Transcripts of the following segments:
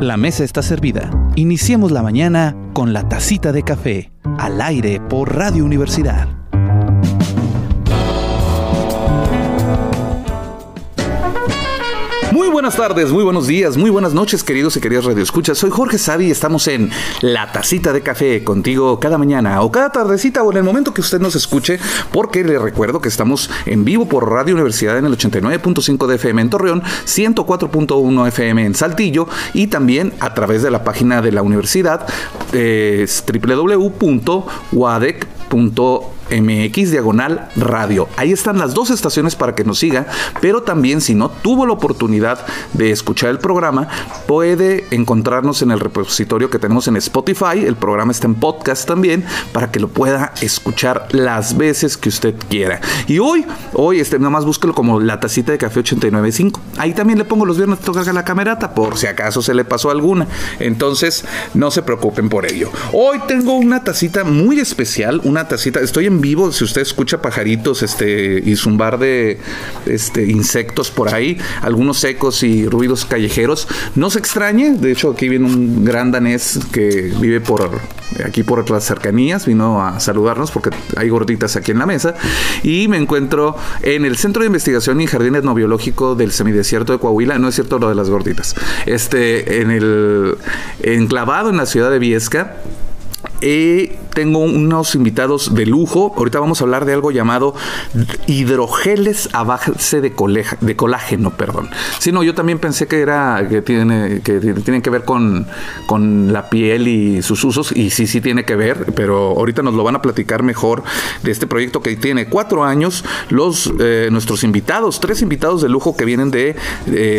La mesa está servida. Iniciemos la mañana con la tacita de café, al aire por Radio Universidad. Buenas tardes, muy buenos días, muy buenas noches, queridos y queridas radioescuchas. Soy Jorge Savi y estamos en La Tacita de Café contigo cada mañana o cada tardecita o en el momento que usted nos escuche, porque le recuerdo que estamos en vivo por Radio Universidad en el 89.5 de FM en Torreón, 104.1 FM en Saltillo y también a través de la página de la universidad eh, www.wadec.com MX diagonal radio. Ahí están las dos estaciones para que nos siga, pero también si no tuvo la oportunidad de escuchar el programa, puede encontrarnos en el repositorio que tenemos en Spotify. El programa está en podcast también para que lo pueda escuchar las veces que usted quiera. Y hoy, hoy este, nada más búsquelo como la tacita de café 895. Ahí también le pongo los viernes toca la camerata por si acaso se le pasó alguna. Entonces, no se preocupen por ello. Hoy tengo una tacita muy especial, una tacita, estoy en vivo, si usted escucha pajaritos este, y zumbar de este, insectos por ahí, algunos ecos y ruidos callejeros, no se extrañe. De hecho, aquí viene un gran danés que vive por aquí por las cercanías, vino a saludarnos porque hay gorditas aquí en la mesa. Y me encuentro en el Centro de Investigación y Jardín Etnobiológico del Semidesierto de Coahuila. No es cierto lo de las gorditas. Este, en el enclavado en la ciudad de Viesca. Y tengo unos invitados de lujo. Ahorita vamos a hablar de algo llamado hidrogeles a base de, colágeno, perdón. Si no, yo también pensé que era que tiene que tienen que ver con, la piel y sus usos y sí sí tiene que ver, pero ahorita nos lo van a platicar mejor de este proyecto que tiene cuatro años. Los eh, nuestros invitados, tres invitados de lujo que vienen de,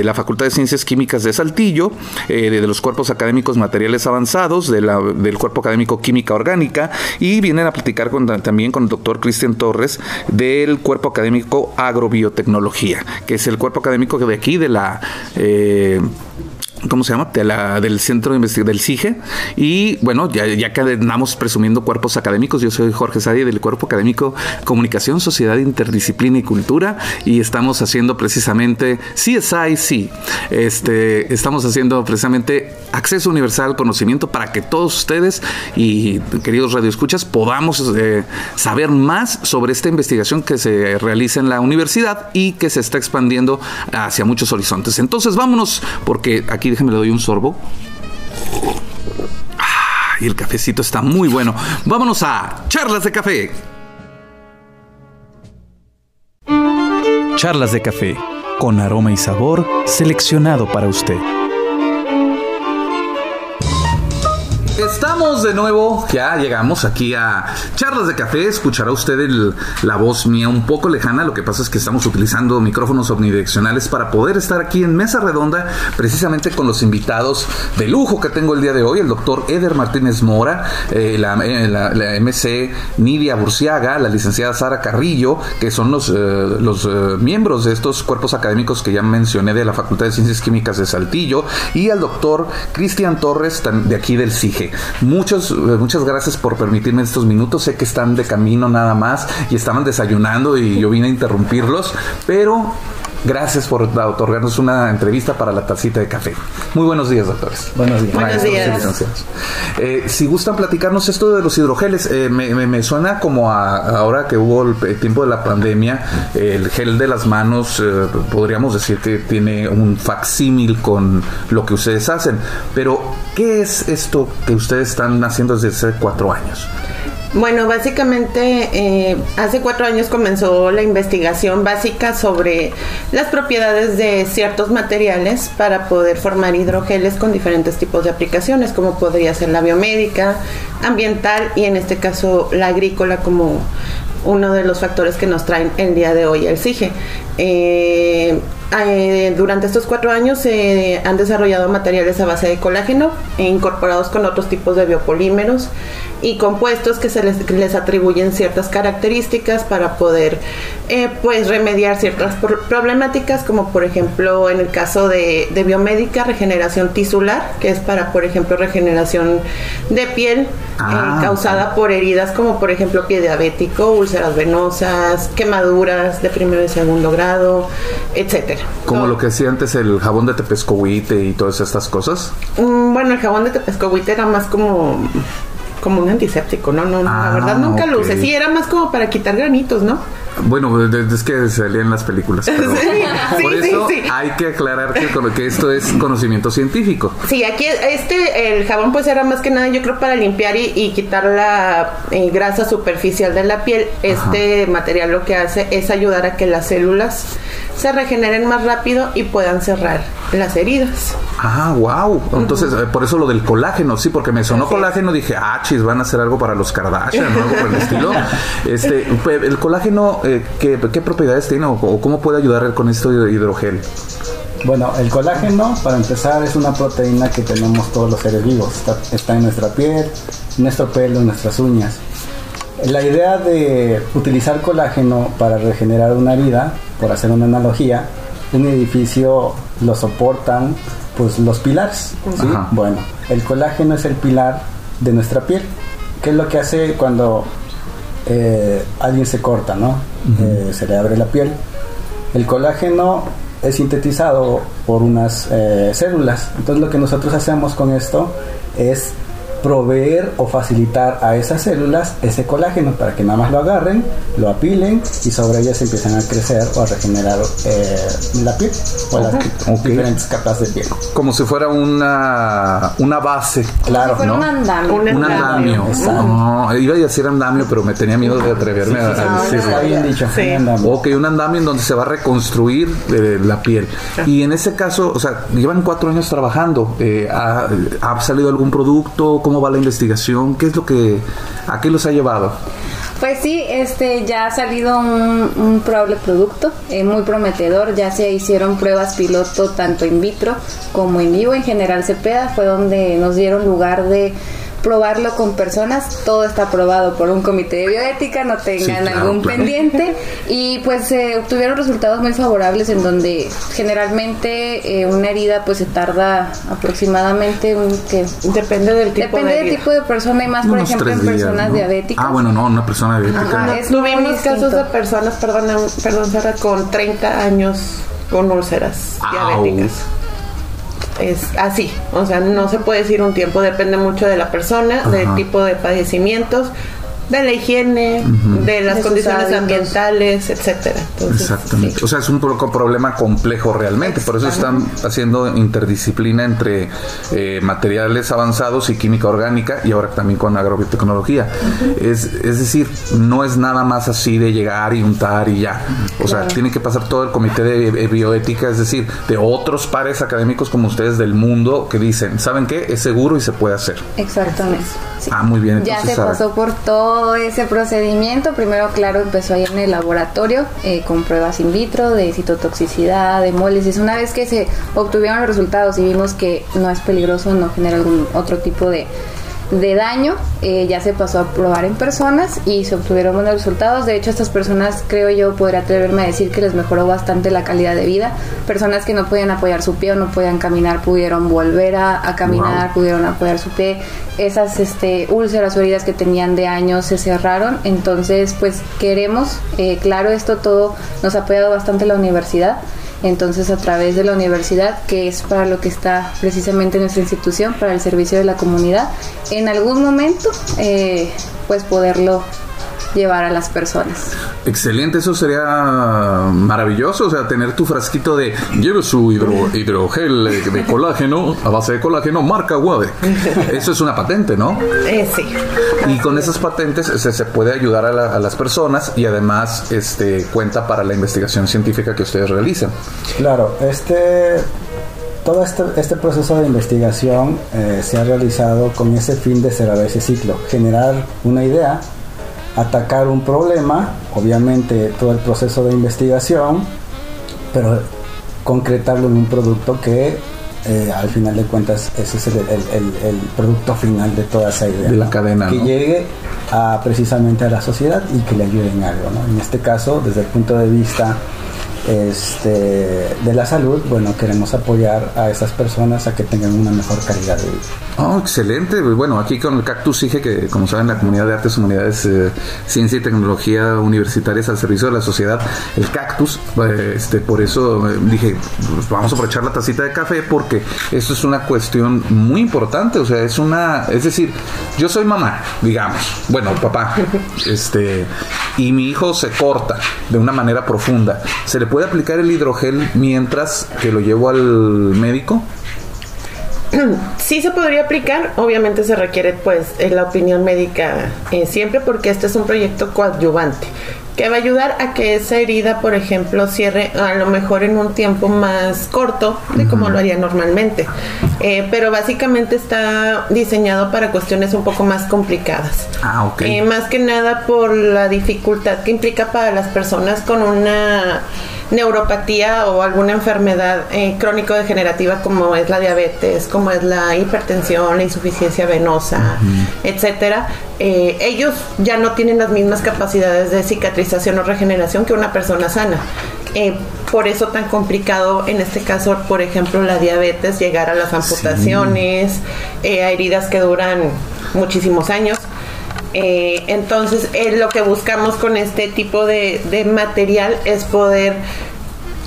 la Facultad de Ciencias Químicas de Saltillo, eh, de, los cuerpos académicos materiales avanzados, del cuerpo académico orgánica y vienen a platicar también con el doctor Cristian Torres del cuerpo académico agrobiotecnología, que es el cuerpo académico de aquí de la... Eh, ¿cómo se llama? De la, del Centro de Investigación del CIGE. Y bueno, ya, ya que andamos presumiendo cuerpos académicos, yo soy Jorge Sadi del Cuerpo Académico Comunicación, Sociedad, Interdisciplina y Cultura. Y estamos haciendo precisamente CSI, sí. Este, estamos haciendo precisamente acceso universal conocimiento para que todos ustedes y queridos radioescuchas podamos eh, saber más sobre esta investigación que se realiza en la universidad y que se está expandiendo hacia muchos horizontes. Entonces vámonos, porque aquí déjenme le doy un sorbo. Ah, y el cafecito está muy bueno. Vámonos a charlas de café. Charlas de café, con aroma y sabor seleccionado para usted. Estamos de nuevo, ya llegamos aquí a Charlas de Café. Escuchará usted la voz mía un poco lejana. Lo que pasa es que estamos utilizando micrófonos omnidireccionales para poder estar aquí en mesa redonda, precisamente con los invitados de lujo que tengo el día de hoy: el doctor Eder Martínez Mora, eh, la, eh, MC Nidia Burciaga, la licenciada Sara Carrillo, que son los, eh, los miembros de estos cuerpos académicos que ya mencioné de la Facultad de Ciencias Químicas de Saltillo, y al doctor Cristian Torres, de aquí del CIGE. Muchos, muchas gracias por permitirme estos minutos. Sé que están de camino nada más y estaban desayunando y yo vine a interrumpirlos, pero Gracias por otorgarnos una entrevista para la tacita de café. Muy buenos días, doctores. Buenos días. buenos días. Eh, si gustan platicarnos esto de los hidrogeles, eh, me, suena como a, ahora que hubo el, tiempo de la pandemia, el gel de las manos, eh, podríamos decir que tiene un facsímil con lo que ustedes hacen. Pero, ¿qué es esto que ustedes están haciendo desde hace cuatro años? Bueno, básicamente eh, hace cuatro años comenzó la investigación básica sobre las propiedades de ciertos materiales para poder formar hidrogeles con diferentes tipos de aplicaciones, como podría ser la biomédica, ambiental y en este caso la agrícola como uno de los factores que nos traen el día de hoy el CIGE. Eh, eh, durante estos cuatro años se han desarrollado materiales a base de colágeno e incorporados con otros tipos de biopolímeros y compuestos que se les, les atribuyen ciertas características para poder eh, pues remediar ciertas problemáticas como por ejemplo en el caso de, biomédica regeneración tisular que es para por ejemplo regeneración de piel eh, ah, causada por heridas como por ejemplo pie diabético úlceras venosas quemaduras de primero y segundo grado etcétera. Como lo que decía antes el jabón de tepescohuite y todas estas cosas. Mm, bueno el jabón de tepescohuite era más como como un antiséptico, no, no, la verdad ah, nunca lo usé. Sí, era más como para quitar granitos, ¿no? Bueno, es que salían las películas. por eso hay que aclarar que, esto es conocimiento científico. Sí, aquí este, el jabón pues era más que nada yo creo para limpiar y, quitar la eh, grasa superficial de la piel. Este material lo que hace es ayudar a que las células se regeneren más rápido y puedan cerrar las heridas. Ah, wow. Entonces, eh, por eso lo del colágeno, sí, porque me sonó colágeno, dije, ah, chis, van a hacer algo para los Kardashian, algo por el estilo. Este, el colágeno eh, ¿qué, propiedades tiene o, cómo puede ayudar con esto de hidrogel? Bueno, el colágeno, para empezar, es una proteína que tenemos todos los seres vivos. Está, en nuestra piel, en nuestro pelo, en nuestras uñas. La idea de utilizar colágeno para regenerar una herida, por hacer una analogía, un edificio lo soportan pues los pilares. Bueno, el colágeno es el pilar de nuestra piel. ¿Qué es lo que hace cuando eh, alguien se corta, ¿no? Eh, se le abre la piel. El colágeno es sintetizado por unas eh, células. Entonces lo que nosotros hacemos con esto es proveer o facilitar a esas células ese colágeno para que nada más lo agarren, lo apilen y sobre ellas empiezan a crecer o a regenerar eh, la piel o las diferentes capas de piel. Como si fuera una, una base. Claro, ¿no? un andamio. Un, andamio. No, iba a decir andamio, pero me tenía miedo de atreverme a, decirlo. Está bien dicho. Un Ok, un andamio en donde se va a reconstruir eh, la piel. Y en ese caso, o sea, llevan cuatro años trabajando. Eh, ¿ha, ¿ha, salido algún producto? ¿Cómo va la investigación? ¿Qué es lo que, a qué los ha llevado? Pues sí, este ya ha salido un, probable producto eh, muy prometedor. Ya se hicieron pruebas piloto tanto in vitro como in vivo. En General Cepeda fue donde nos dieron lugar de probarlo con personas, todo está aprobado por un comité de bioética, no tengan algún pendiente. Y pues se obtuvieron resultados muy favorables en donde generalmente eh, una herida pues se tarda aproximadamente un, que depende del tipo depende de del tipo de persona y más por ejemplo en personas diabéticas. Ah, bueno, no, una persona diabética. Tuvimos casos de personas, perdón, perdón, con 30 años con úlceras diabéticas es así, o sea, no se puede decir un tiempo, depende mucho de la persona, del tipo de padecimientos, de la higiene, de las condiciones ambientales, etcétera. Exactamente. O sea, es un problema complejo realmente, por eso están haciendo interdisciplina entre eh, materiales avanzados y química orgánica y ahora también con agrobiotecnología. es, es decir, no es nada más así de llegar y untar y ya. O sea, tiene que pasar todo el comité de bioética, es decir, de otros pares académicos como ustedes del mundo que dicen, ¿saben qué? Es seguro y se puede hacer. Exactamente. Ah, muy bien. ya se pasó por todo ese procedimiento. Primero, claro, empezó ahí en el laboratorio eh, con pruebas in vitro de citotoxicidad, de hemólisis. Una vez que se obtuvieron los resultados y vimos que no es peligroso, no genera algún otro tipo de de daño eh, ya se pasó a probar en personas y se obtuvieron buenos resultados. De hecho, estas personas, creo yo, podría atreverme a decir que les mejoró bastante la calidad de vida. Personas que no podían apoyar su pie o no podían caminar, pudieron volver a, caminar, pudieron apoyar su pie. Esas este, úlceras o heridas que tenían de años se cerraron. Entonces, pues queremos, eh, claro, esto todo nos ha apoyado bastante la universidad. Entonces, a través de la universidad, que es para lo que está precisamente nuestra institución, para el servicio de la comunidad, en algún momento, eh, pues poderlo llevar a las personas. Excelente, eso sería maravilloso, o sea, tener tu frasquito de lleve su hidrogel de colágeno a base de colágeno marca Wave. Eso es una patente, ¿no? Eh, sí. Y con esas patentes se, puede ayudar a, las personas y además este cuenta para la investigación científica que ustedes realizan. Claro, este todo este, este, proceso de investigación eh, se ha realizado con ese fin de cerrar ese ciclo, generar una idea atacar un problema, obviamente todo el proceso de investigación, pero concretarlo en un producto que eh, al final de cuentas ese es el, producto final de toda esa idea. De la cadena. Que llegue a, precisamente a la sociedad y que le ayude en algo. ¿no? En este caso, desde el punto de vista este, de la salud, bueno, queremos apoyar a esas personas a que tengan una mejor calidad de vida. Oh, excelente. Bueno, aquí con el Cactus dije que, como saben, la comunidad de artes, humanidades, eh, ciencia y tecnología universitarias al servicio de la sociedad, el Cactus, eh, este, por eso eh, dije, pues vamos a aprovechar la tacita de café porque esto es una cuestión muy importante. O sea, es una, es decir, yo soy mamá, digamos, bueno, papá, este, y mi hijo se corta de una manera profunda. ¿Se le puede aplicar el hidrogel mientras que lo llevo al médico? Sí se podría aplicar, obviamente se requiere pues la opinión médica eh, siempre porque este es un proyecto coadyuvante que va a ayudar a que esa herida, por ejemplo, cierre a lo mejor en un tiempo más corto de como lo haría normalmente. Eh, pero básicamente está diseñado para cuestiones un poco más complicadas. Ah, ok. Eh, más que nada por la dificultad que implica para las personas con una neuropatía o alguna enfermedad eh, crónico-degenerativa como es la diabetes, como es la hipertensión, la insuficiencia venosa, etcétera, eh, ellos ya no tienen las mismas capacidades de cicatrización o regeneración que una persona sana. Eh, por eso tan complicado en este caso, por ejemplo, la diabetes, llegar a las amputaciones, a heridas que duran muchísimos años. Eh, entonces, lo que buscamos con este tipo de, material es poder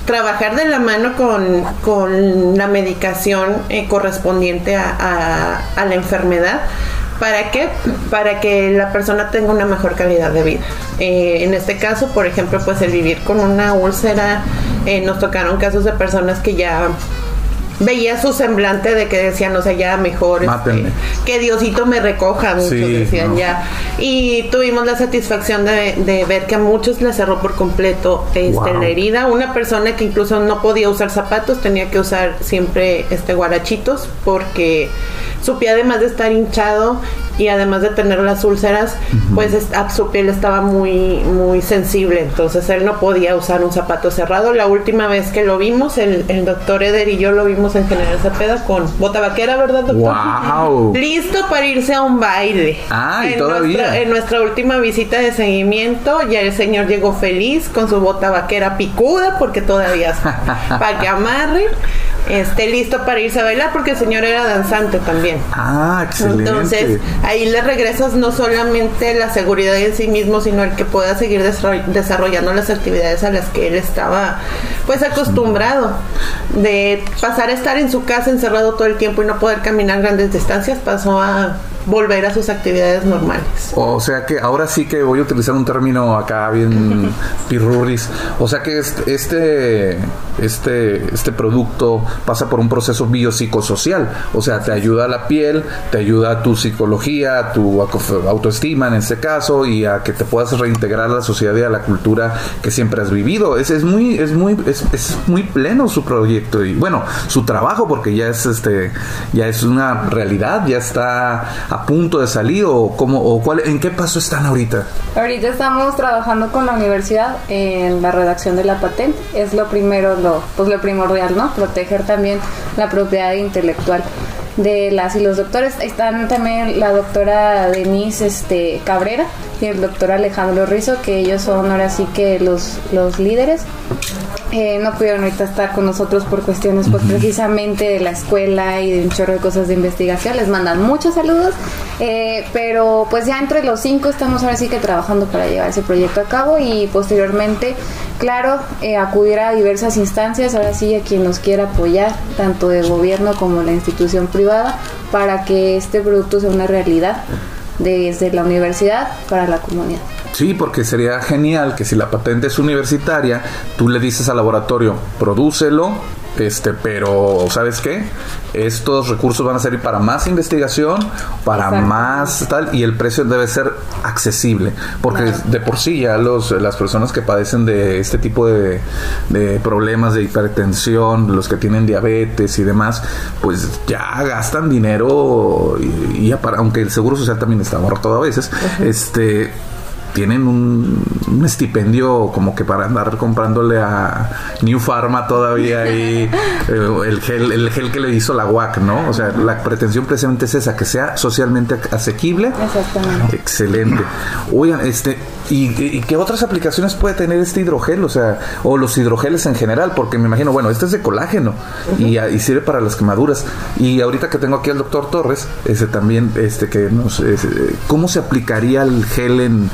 trabajar de la mano con, la medicación eh, correspondiente a, la enfermedad. ¿Para qué? Para que la persona tenga una mejor calidad de vida. Eh, en este caso, por ejemplo, pues el vivir con una úlcera, nos tocaron casos de personas que ya veía su semblante de que decían, o sea, ya mejor este, que Diosito me recoja, muchos decían ya. Y tuvimos la satisfacción de, ver que a muchos le cerró por completo este, la herida. Una persona que incluso no podía usar zapatos, tenía que usar siempre este guarachitos porque su pie además de estar hinchado y además de tener las úlceras, pues su piel estaba muy, muy sensible, entonces él no podía usar un zapato cerrado. La última vez que lo vimos, el, doctor Eder y yo lo vimos en General Zapeda con bota vaquera, ¿verdad, doctor? Wow. Listo para irse a un baile. Ah, en todavía. Nuestra, en nuestra última visita de seguimiento, ya el señor llegó feliz con su bota vaquera picuda, porque todavía para que amarre esté listo para irse a bailar porque el señor era danzante también. Ah, excelente. Entonces, ahí le regresas no solamente la seguridad en sí mismo, sino el que pueda seguir desarrollando las actividades a las que él estaba pues acostumbrado. De pasar a estar en su casa encerrado todo el tiempo y no poder caminar grandes distancias, pasó a volver a sus actividades normales. O sea que ahora sí que voy a utilizar un término acá bien pirurris. O sea que este, este, este producto pasa por un proceso biopsicosocial. O sea, te ayuda a la piel, te ayuda a tu psicología, a tu autoestima en este caso, y a que te puedas reintegrar a la sociedad y a la cultura que siempre has vivido. Es, es muy, es muy, es, es muy pleno su proyecto y bueno, su trabajo, porque ya es este, ya es una realidad, ya está a punto de salir o cómo o cuál en qué paso están ahorita? Ahorita estamos trabajando con la universidad en la redacción de la patente. Es lo primero, lo pues lo primordial, ¿no? Proteger también la propiedad intelectual de las y los doctores. Están también la doctora Denise este, Cabrera y el doctor Alejandro Rizo, que ellos son ahora sí que los, los líderes eh, no pudieron ahorita estar con nosotros por cuestiones pues precisamente de la escuela y de un chorro de cosas de investigación. Les mandan muchos saludos, eh, pero pues ya entre los cinco estamos ahora sí que trabajando para llevar ese proyecto a cabo y posteriormente, claro, eh, acudir a diversas instancias, ahora sí a quien nos quiera apoyar, tanto de gobierno como la institución privada, para que este producto sea una realidad desde la universidad para la comunidad. Sí, porque sería genial que si la patente es universitaria, tú le dices al laboratorio, prodúcelo, este, pero ¿sabes qué? Estos recursos van a servir para más investigación, para más tal, y el precio debe ser accesible, porque de por sí ya los, las personas que padecen de este tipo de, problemas de hipertensión, los que tienen diabetes y demás, pues ya gastan dinero, y, para, aunque el seguro social también está muerto a veces, este tienen un, un estipendio como que para andar comprándole a New Pharma todavía eh, el gel, el gel que le hizo la UAC, ¿no? O sea, la pretensión precisamente es esa, que sea socialmente asequible. Exactamente. Excelente. Oigan, este, ¿y, y qué otras aplicaciones puede tener este hidrogel? O sea, o los hidrogeles en general, porque me imagino, bueno, este es de colágeno y, y sirve para las quemaduras. Y ahorita que tengo aquí al doctor Torres, ese también, este, que nos, ese, ¿cómo se aplicaría el gel en,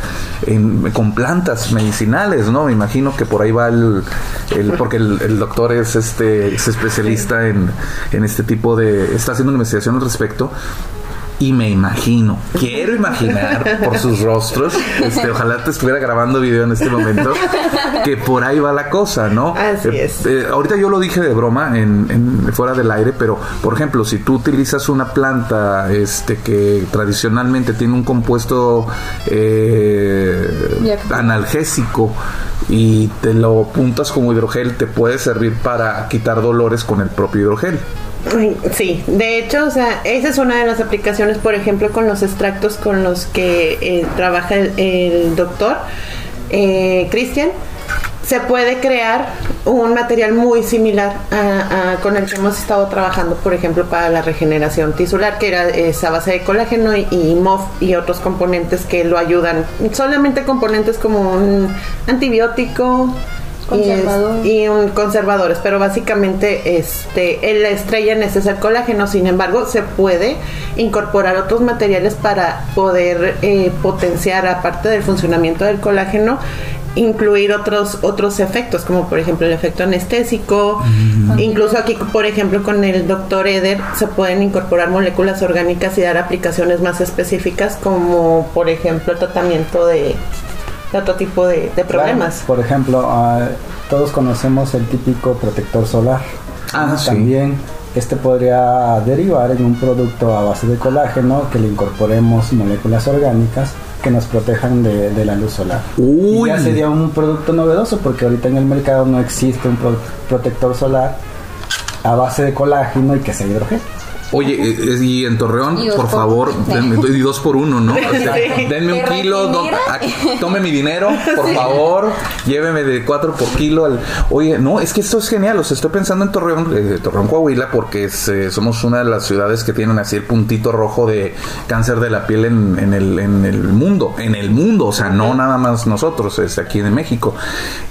en- con plantas medicinales, no? Me imagino que por ahí va el, el- porque el, el doctor es este, es especialista en, en este tipo de, está haciendo una investigación al respecto. Y me imagino, quiero imaginar por sus rostros, este, ojalá te estuviera grabando video en este momento, que por ahí va la cosa, ¿no? Así Eh, es. eh, ahorita yo lo dije de broma en, en- fuera del aire, pero por ejemplo, si tú utilizas una planta este que tradicionalmente tiene un compuesto eh, analgésico y te lo puntas como hidrogel, te puede servir para quitar dolores con el propio hidrogel. Sí, de hecho, o sea, esa es una de las aplicaciones, por ejemplo, con los extractos con los que eh, trabaja el, doctor eh, Cristian. Se puede crear un material muy similar a, con el que hemos estado trabajando, por ejemplo, para la regeneración tisular, que era esa base de colágeno y MOF y otros componentes que lo ayudan. Solamente componentes como un antibiótico, y, es- Conservador. y un conservadores, pero básicamente este el- la estrella en ese es el colágeno, sin embargo se puede incorporar otros materiales para poder eh, potenciar aparte del funcionamiento del colágeno incluir otros otros efectos como por ejemplo el efecto anestésico. Incluso aquí por ejemplo con el doctor Eder se pueden incorporar moléculas orgánicas y dar aplicaciones más específicas como por ejemplo el tratamiento de, de otro tipo de, de problemas Claro, por ejemplo, ah, todos conocemos el típico protector solar. Ah, sí. También este podría derivar en un producto a base de colágeno que le incorporemos moléculas orgánicas que nos protejan de, de la luz solar. Uy. Y ya sería un producto novedoso porque ahorita en el mercado no existe un pro- protector solar a base de colágeno y que sea hidrogel. Oye, eh, eh, y en Torreón, Y por por- favor, denme, y dos por uno, ¿no? O sea, denme un ¿Te kilo, do- aquí, tome mi dinero, por favor, lléveme de cuatro por kilo. al- Oye, no, es que esto es genial, o sea, estoy pensando en Torreón, eh, Torreón, Coahuila, porque es, eh, somos una de las ciudades que tienen así el puntito rojo de cáncer de la piel en, en el, en el mundo, en el mundo, o sea, no nada más nosotros, es aquí en México.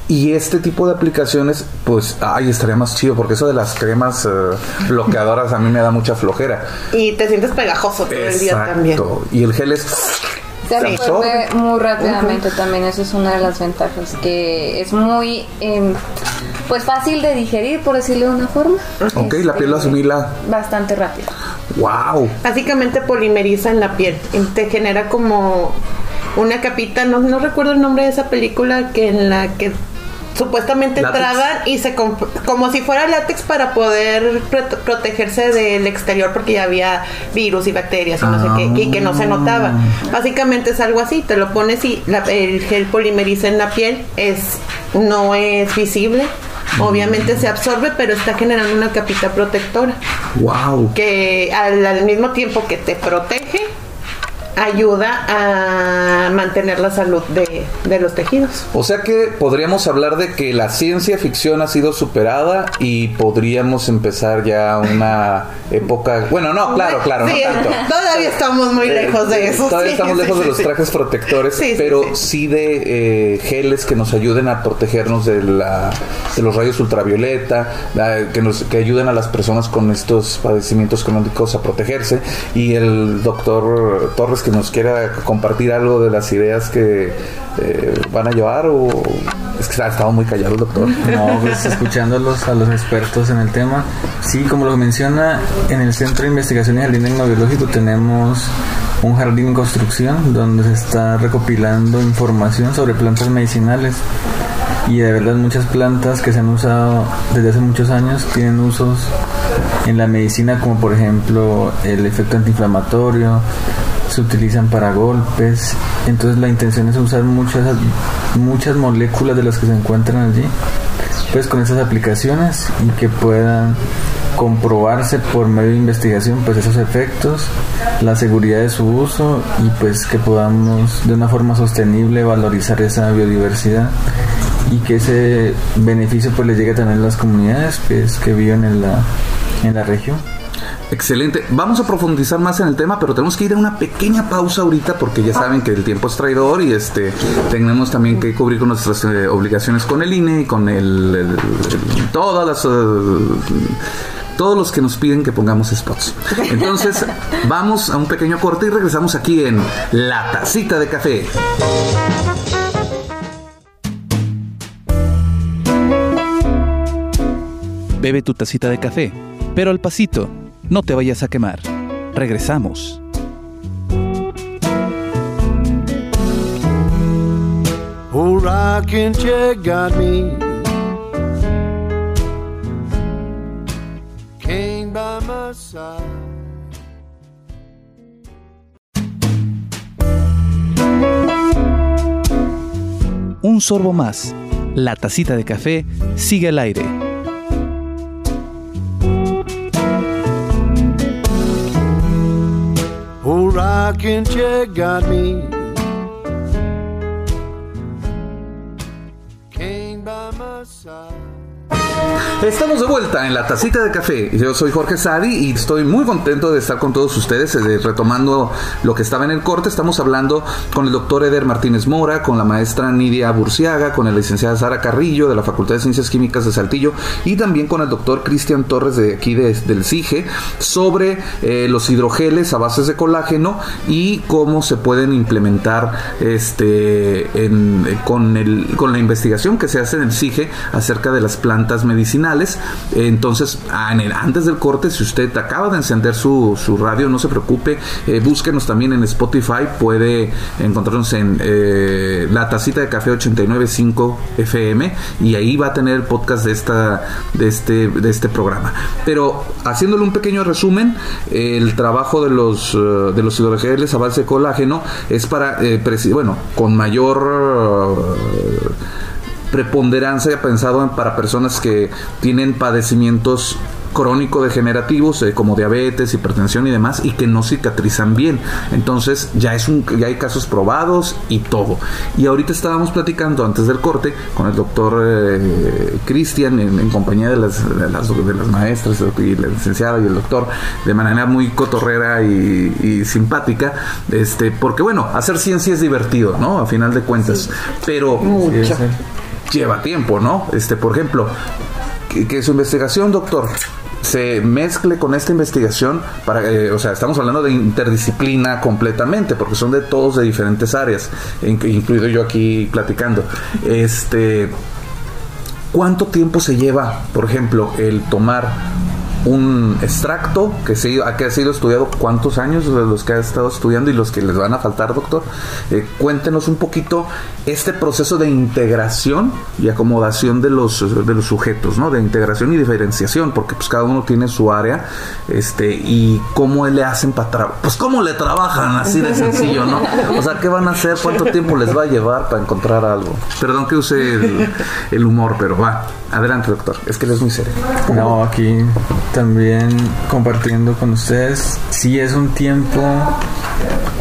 Y este tipo de aplicaciones, pues, ay, estaría más chido, porque eso de las cremas eh, bloqueadoras a mí me da mucha flojera. Y te sientes pegajoso todo el día también. Exacto. Y el gel es. Se absorbe muy rápidamente también, eso es una de las ventajas, que es muy em, pues fácil de digerir, por decirlo de una forma. Ok, la piel lo Este, asimila. Bastante rápido. ¡Wow! Básicamente polimeriza en la piel. y Te genera como una capita, no, no recuerdo el nombre de esa película, que en la que supuestamente Látex. y se comp- como si fuera látex para poder prote- protegerse del exterior porque ya había virus y bacterias y no sé qué y que no se notaba básicamente es algo así te lo pones y la- el gel polimeriza en la piel es no es visible obviamente se absorbe pero está generando una capita protectora ¡Wow! que al, al mismo tiempo que te protege, ayuda a mantener la salud de, de los tejidos. O sea que podríamos hablar de que la ciencia ficción ha sido superada y podríamos empezar ya una época. Bueno, no, claro, claro, Sí, no tanto. Todavía estamos muy Eh, lejos de eso. Todavía sí, estamos lejos sí, de los trajes protectores, pero sí. de eh, geles que nos ayuden a protegernos de, la, de los rayos ultravioleta, la- que, nos, que ayuden a las personas con estos padecimientos crónicos a protegerse. Y el doctor Torres que nos quiera compartir algo de las ideas que eh, van a llevar o es que ha estado muy callado el doctor. No, pues escuchándolos a los expertos en el tema. Sí, como lo menciona, en el Centro de Investigación y Jardín Tecnológico tenemos un jardín en construcción donde se está recopilando información sobre plantas medicinales. Y de verdad muchas plantas que se han usado desde hace muchos años tienen usos en la medicina como por ejemplo el efecto antiinflamatorio, se utilizan para golpes. Entonces la intención es usar muchas, muchas moléculas de las que se encuentran allí, pues con esas aplicaciones y que puedan comprobarse por medio de investigación pues esos efectos, la seguridad de su uso y pues que podamos de una forma sostenible valorizar esa biodiversidad y que ese beneficio pues le llegue a tener las comunidades pues, que viven en la, en la región. Excelente. Vamos a profundizar más en el tema, pero tenemos que ir a una pequeña pausa ahorita porque ya saben que el tiempo es traidor y este tenemos también que cubrir con nuestras eh, obligaciones con el INE y con el, todas las eh, todos los que nos piden que pongamos spots. Entonces, vamos a un pequeño corte y regresamos aquí en La Tacita de Café. Bebe tu tacita de café, pero al pasito no te vayas a quemar. Regresamos. Un sorbo más. La tacita de café sigue al aire. Rocking chair got me. Estamos de vuelta en la tacita de café. Yo soy Jorge Sadi y estoy muy contento de estar con todos ustedes, eh, retomando lo que estaba en el corte. Estamos hablando con el doctor Eder Martínez Mora, con la maestra Nidia Burciaga, con la licenciada Sara Carrillo de la Facultad de Ciencias Químicas de Saltillo y también con el doctor Cristian Torres de aquí del CIGE sobre eh, los hidrogeles a bases de colágeno y cómo se pueden implementar este con, el, con la investigación que se hace en el CIGE acerca de las plantas medicinales entonces, antes del corte, si usted acaba de encender su, radio, no se preocupe, eh, búsquenos también en Spotify, puede encontrarnos en eh, la tacita de café 895 FM y ahí va a tener el podcast de esta de este de este programa. Pero haciéndole un pequeño resumen, el trabajo de los eh, de los hidrogeles a base de colágeno es para bueno, con mayor preponderancia pensado para personas que tienen padecimientos crónico-degenerativos eh, como diabetes, hipertensión y demás y que no cicatrizan bien. Entonces ya es un ya hay casos probados y todo. Y ahorita estábamos platicando antes del corte con el doctor eh, Cristian en, compañía de las, de las, maestras y la licenciada y el doctor de manera muy cotorrera y, simpática, este porque bueno, hacer ciencia es divertido, ¿no? A final de cuentas. Pero lleva tiempo, ¿no? Este, por ejemplo, que, su investigación, doctor, se mezcle con esta investigación para, eh, o sea, estamos hablando de interdisciplina completamente, porque son de todos de diferentes áreas, incluido yo aquí platicando. Este, ¿cuánto tiempo se lleva, por ejemplo, el tomar un extracto que, se, que ha sido estudiado cuántos años los que ha estado estudiando y los que les van a faltar, doctor. Eh, cuéntenos un poquito este proceso de integración y acomodación de los, de los sujetos, ¿no? De integración y diferenciación, porque pues cada uno tiene su área, este, y cómo le hacen para trabajar, pues cómo le trabajan, así de sencillo, ¿no? O sea, ¿qué van a hacer? ¿Cuánto tiempo les va a llevar para encontrar algo? Perdón que use el, el humor, pero va. Adelante, doctor. Es que él es muy serio. No, aquí también compartiendo con ustedes. Sí es un tiempo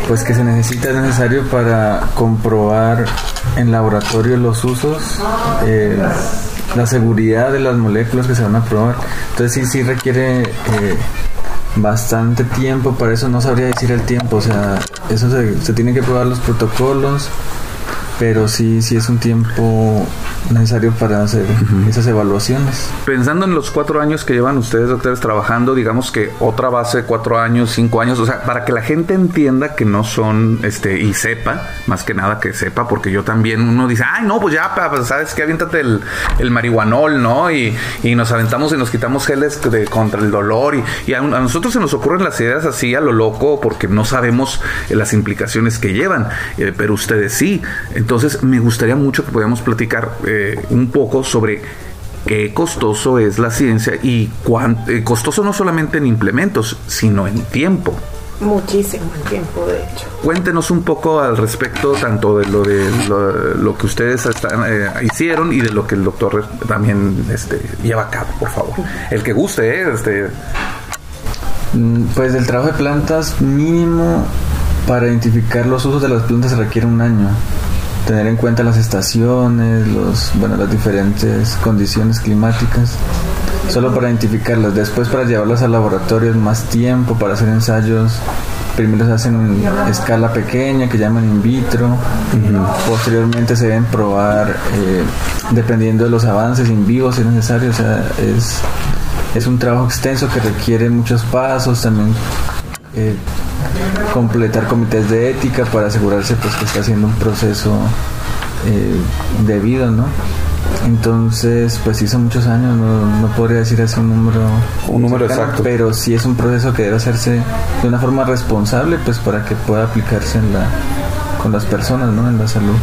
pues que se necesita, es necesario para comprobar en laboratorio los usos, eh, la seguridad de las moléculas que se van a probar. Entonces sí, sí requiere eh, bastante tiempo, para eso no sabría decir el tiempo, o sea, eso se, se tiene que probar los protocolos, pero sí, sí es un tiempo necesario para hacer esas evaluaciones. Pensando en los cuatro años que llevan ustedes, doctores, trabajando, digamos que otra base de cuatro años, cinco años, o sea, para que la gente entienda que no son, este, y sepa, más que nada que sepa, porque yo también, uno dice, ay, no, pues ya, pues, sabes que aviéntate el, el marihuanol, ¿no? Y, y, nos aventamos y nos quitamos geles de, contra el dolor, y, y a, nosotros se nos ocurren las ideas así a lo loco, porque no sabemos las implicaciones que llevan, eh, pero ustedes sí. Entonces, me gustaría mucho que podamos platicar. Eh, un poco sobre qué costoso es la ciencia y cuán, eh, costoso no solamente en implementos, sino en tiempo. Muchísimo tiempo, de hecho. Cuéntenos un poco al respecto tanto de lo de lo, que ustedes eh, hicieron y de lo que el doctor también este, lleva a cabo, por favor. El que guste, ¿eh? Este... Mm, pues el trabajo de plantas mínimo para identificar los usos de las plantas se requiere un año. Tener en cuenta las estaciones, los, bueno, las diferentes condiciones climáticas, solo para identificarlas. Después para llevarlas al laboratorio más tiempo para hacer ensayos. Primero se hacen en escala pequeña que llaman in vitro. Posteriormente se deben probar eh, dependiendo de los avances in vivo si es necesario. O sea, es, es un trabajo extenso que requiere muchos pasos también. Eh, completar comités de ética para asegurarse pues que está haciendo un proceso eh, debido, ¿no? Entonces, pues sí son muchos años, no, no podría decir así un número, un número exacto, pero sí es un proceso que debe hacerse de una forma responsable, pues para que pueda aplicarse en la, con las personas, ¿no? En la salud.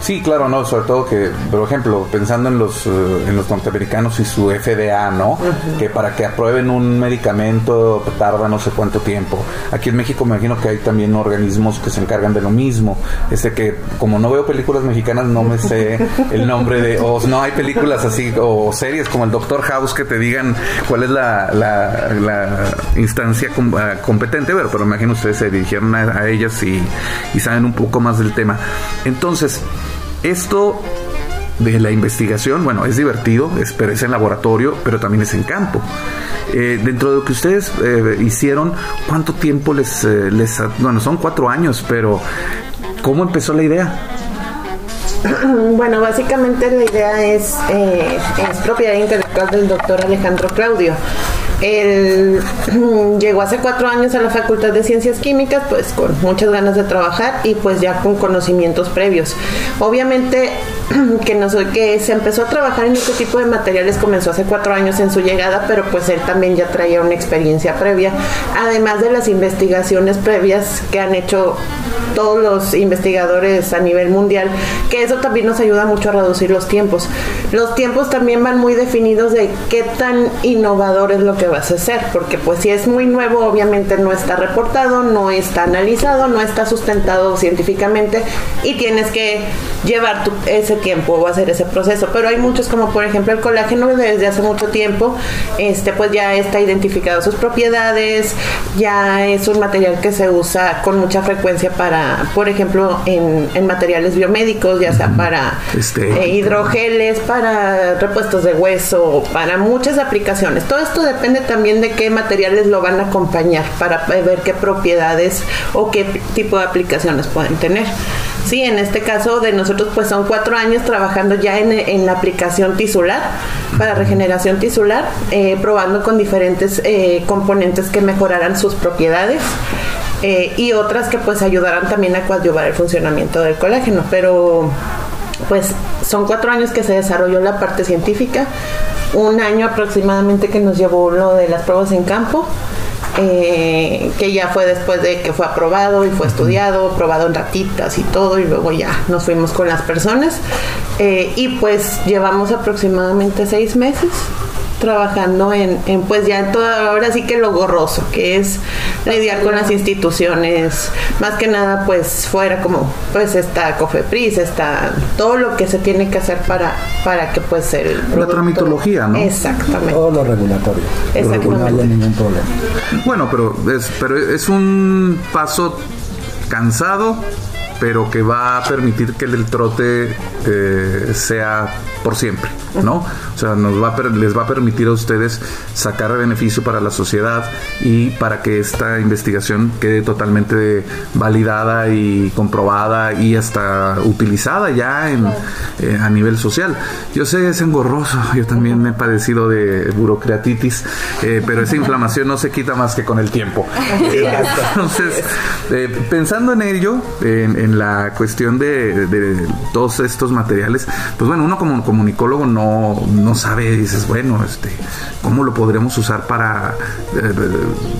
Sí, claro, no, sobre todo que, por ejemplo, pensando en los eh, en los norteamericanos y su FDA, ¿no? Que para que aprueben un medicamento tarda no sé cuánto tiempo. Aquí en México me imagino que hay también organismos que se encargan de lo mismo. Ese que como no veo películas mexicanas no me sé el nombre de o no hay películas así o series como el Doctor House que te digan cuál es la, la, instancia ah, competente, pero, pero me imagino ustedes se dirigieron a, ellas y, y saben un poco más del tema. Entonces, esto de la investigación, bueno, es divertido, es, en laboratorio, pero también es en campo. Eh, dentro de lo que ustedes eh, hicieron, ¿cuánto tiempo les, eh, les... Bueno, son cuatro años, pero ¿cómo empezó la idea? Bueno, básicamente la idea es, es propiedad intelectual del doctor Alejandro Claudio. Él llegó hace cuatro años a la Facultad de Ciencias Químicas, pues con muchas ganas de trabajar y pues ya con conocimientos previos. Obviamente que no soy que se empezó a trabajar en este tipo de materiales comenzó hace cuatro años en su llegada, pero pues él también ya traía una experiencia previa, además de las investigaciones previas que han hecho todos los investigadores a nivel mundial, que eso también nos ayuda mucho a reducir los tiempos. Los tiempos también van muy definidos de qué tan innovador es lo que vas a hacer, porque pues si es muy nuevo, obviamente no está reportado, no está analizado, no está sustentado científicamente y tienes que llevar tu, ese tiempo o hacer ese proceso. Pero hay muchos, como por ejemplo el colágeno, desde hace mucho tiempo, este pues ya está identificado sus propiedades, ya es un material que se usa con mucha frecuencia para, por ejemplo, en, en materiales biomédicos, ya sea para este, eh, hidrogeles, para repuestos de hueso, para muchas aplicaciones. Todo esto depende también de qué materiales lo van a acompañar para ver qué propiedades o qué tipo de aplicaciones pueden tener. Sí, en este caso de nosotros pues son cuatro años trabajando ya en, la aplicación tisular, para regeneración tisular, eh, probando con diferentes eh, componentes que mejoraran sus propiedades. Eh, y otras que pues ayudarán también a coadyuvar el funcionamiento del colágeno, pero pues son cuatro años que se desarrolló la parte científica, un año aproximadamente que nos llevó lo de las pruebas en campo, eh, que ya fue después de que fue aprobado y fue estudiado, probado en ratitas y todo, y luego ya nos fuimos con las personas. Eh, y pues llevamos aproximadamente seis meses trabajando en, pues ya en todo, ahora sí que lo gorroso, que es lidiar con las instituciones, más que nada pues fuera como pues está COFEPRIS, está todo lo que se tiene que hacer para, para que pues el La tramitología, ¿no? Exactamente. Todo lo regulatorio. Exactamente. No hay ningún problema. Bueno, pero es, pero es un paso cansado, pero que va a permitir que el trote eh, sea por siempre, ¿no? O sea, nos va les va a permitir a ustedes sacar beneficio para la sociedad y para que esta investigación quede totalmente validada y comprobada y hasta utilizada ya en, eh, a nivel social. Yo sé, es engorroso, yo también me he padecido de burocratitis, eh, pero esa inflamación no se quita más que con el tiempo. Entonces, pensando en ello, en, la cuestión de, de todos estos materiales, pues bueno, uno como comunicólogo no, no sabe, dices, bueno, este, ¿cómo lo podremos usar para, eh,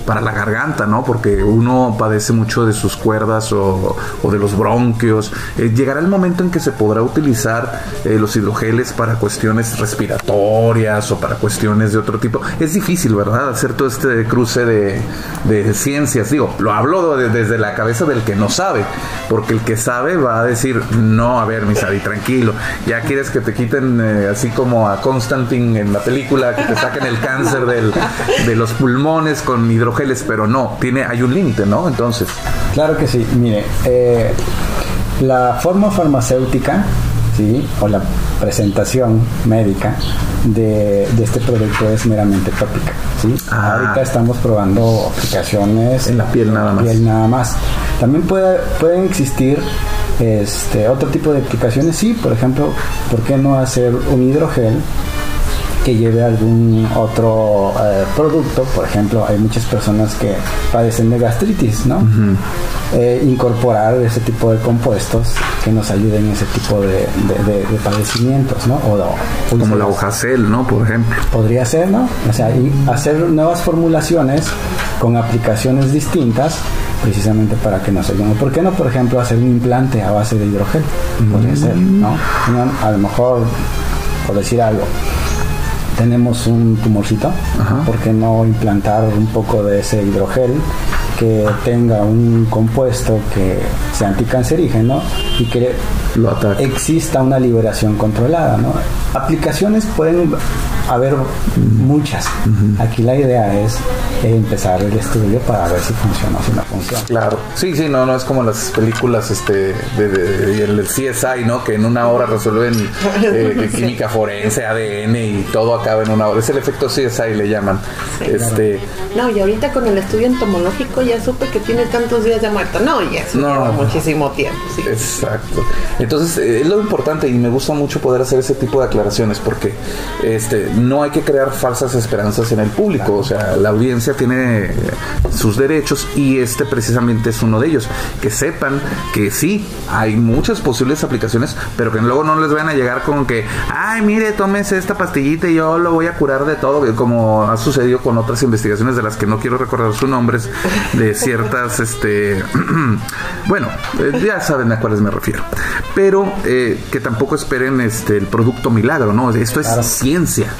para la garganta, no? Porque uno padece mucho de sus cuerdas o, de los bronquios. Eh, llegará el momento en que se podrá utilizar eh, los hidrogeles para cuestiones respiratorias o para cuestiones de otro tipo. Es difícil, ¿verdad? Hacer todo este cruce de, de ciencias. Digo, lo hablo desde la cabeza del que no sabe, porque el que sabe va a decir, no, a ver, Misari, tranquilo, ya quieres que te quiten así como a Constantine en la película, que te saquen el cáncer de los pulmones con hidrogeles, pero no, tiene, hay un límite, ¿no? Entonces. Claro que sí, mire, eh, la forma farmacéutica, ¿sí? O la presentación médica de, este producto es meramente tópica, ¿sí? Ah. Ahorita estamos probando aplicaciones en la piel nada más. Piel nada más. También puede, pueden existir este, otro tipo de aplicaciones, sí, por ejemplo, ¿por qué no hacer un hidrogel que lleve algún otro eh, producto. Por ejemplo, hay muchas personas que padecen de gastritis, ¿no? Eh, incorporar ese tipo de compuestos que nos ayuden en ese tipo de, padecimientos, ¿no? O, Como la hoja cel, ¿no? Por ejemplo. Podría ser, ¿no? O sea, y hacer nuevas formulaciones con aplicaciones distintas precisamente para que nos ayuden. ¿Por qué no, por ejemplo, hacer un implante a base de hidrogel? Podría ser, ¿no? A lo mejor, por decir algo, tenemos un tumorcito, ¿por qué no implantar un poco de ese hidrogel que tenga un compuesto que sea anticancerígeno y que exista una liberación controlada? ¿no? Aplicaciones pueden haber muchas. Aquí la idea es empezar el estudio para ver si funciona o si no funciona. Claro. Sí, sí, no, no es como las películas este de, el CSI, ¿no? Que en una hora resuelven eh, química forense, ADN y todo acaba en una hora. Es el efecto CSI le llaman. este No, y ahorita con el estudio entomológico ya supe que tiene tantos días de muerto. No, y eso lleva muchísimo tiempo, sí. Exacto. Entonces, eh, es lo importante y me gusta mucho poder hacer ese tipo de aclaraciones porque este no hay que crear falsas esperanzas en el público, o sea, la audiencia tiene sus derechos y este precisamente es uno de ellos, que sepan que sí, hay muchas posibles aplicaciones, pero que luego no les vayan a llegar con que, ay, mire, tómese esta pastillita y yo lo voy a curar de todo, como ha sucedido con otras investigaciones de las que no quiero recordar sus nombres, de ciertas, este, bueno, eh, ya saben a cuáles me refiero, pero eh, que tampoco esperen este el producto milagro, ¿no? Esto es ciencia.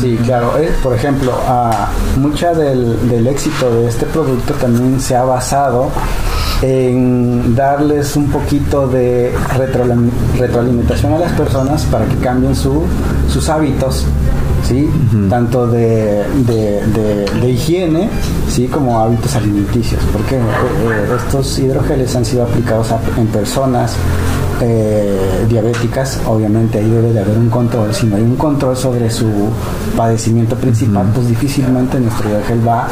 Sí, claro. Eh, por ejemplo, mucha del, éxito de este producto también se ha basado en darles un poquito de retroalimentación a las personas para que cambien sus hábitos, ¿sí? Tanto de, higiene, ¿sí? Como hábitos alimenticios, porque eh, estos hidrogeles han sido aplicados en personas eh, diabéticas, obviamente ahí debe de haber un control. Si no hay un control sobre su padecimiento principal, pues difícilmente nuestro hidrogel va